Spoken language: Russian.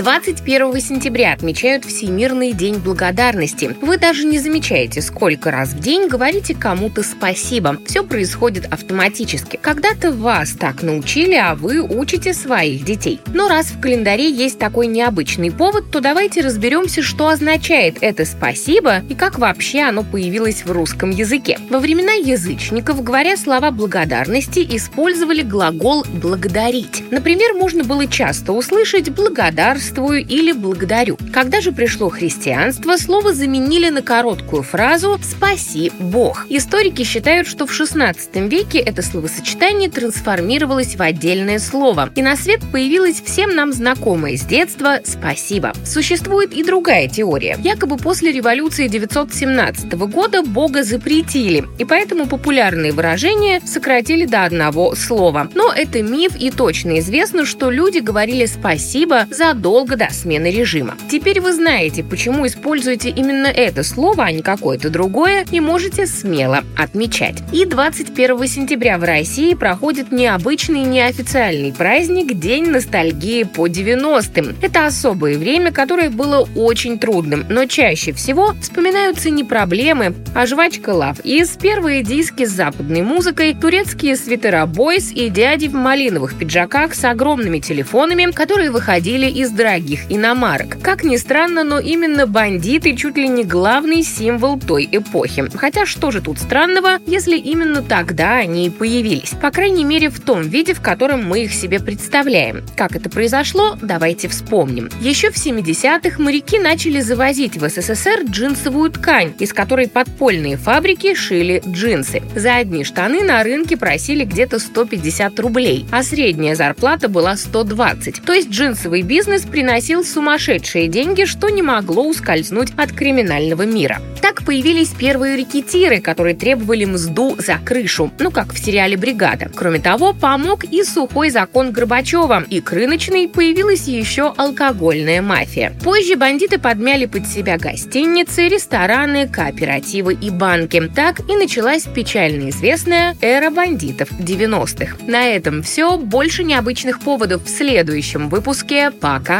21 сентября отмечают Всемирный день благодарности. Вы даже не замечаете, сколько раз в день говорите кому-то спасибо. Все происходит автоматически. Когда-то вас так научили, а вы учите своих детей. Но раз в календаре есть такой необычный повод, то давайте разберемся, что означает это спасибо и как вообще оно появилось в русском языке. Во времена язычников, говоря слова благодарности, использовали глагол «благодарить». Например, можно было часто услышать «благодарствую», «благодарствую» или «благодарю». Когда же пришло христианство, слово заменили на короткую фразу «спаси Бог». Историки считают, что в XVI веке это словосочетание трансформировалось в отдельное слово, и на свет появилось всем нам знакомое с детства «спасибо». Существует и другая теория. Якобы после революции 917 года Бога запретили, и поэтому популярные выражения сократили до одного слова. Но это миф, и точно известно, что люди говорили спасибо задолго задолго до смены режима. Теперь вы знаете, почему используете именно это слово, а не какое-то другое, и можете смело отмечать. И 21 сентября в России проходит необычный неофициальный праздник День ностальгии по 90-м. Это особое время, которое было очень трудным, но чаще всего вспоминаются не проблемы, а жвачка лав из первые диски с западной музыкой, турецкие свитера бойс и дяди в малиновых пиджаках с огромными телефонами, которые выходили из дорогих иномарок. Как ни странно, но именно бандиты чуть ли не главный символ той эпохи. Хотя что же тут странного, если именно тогда они и появились? По крайней мере, в том виде, в котором мы их себе представляем. Как это произошло, давайте вспомним. Еще в 70-х моряки начали завозить в СССР джинсовую ткань, из которой подпольные фабрики шили джинсы. За одни штаны на рынке просили где-то 150 рублей, а средняя зарплата была 120. То есть джинсовый бизнес приносил сумасшедшие деньги, что не могло ускользнуть от криминального мира. Так появились первые рекетиры, которые требовали мзду за крышу, ну как в сериале «Бригада». Кроме того, помог и сухой закон Горбачева, и к рыночной появилась еще алкогольная мафия. Позже бандиты подмяли под себя гостиницы, рестораны, кооперативы и банки. Так и началась печально известная эра бандитов 90-х. На этом все. Больше необычных поводов в следующем выпуске. Пока!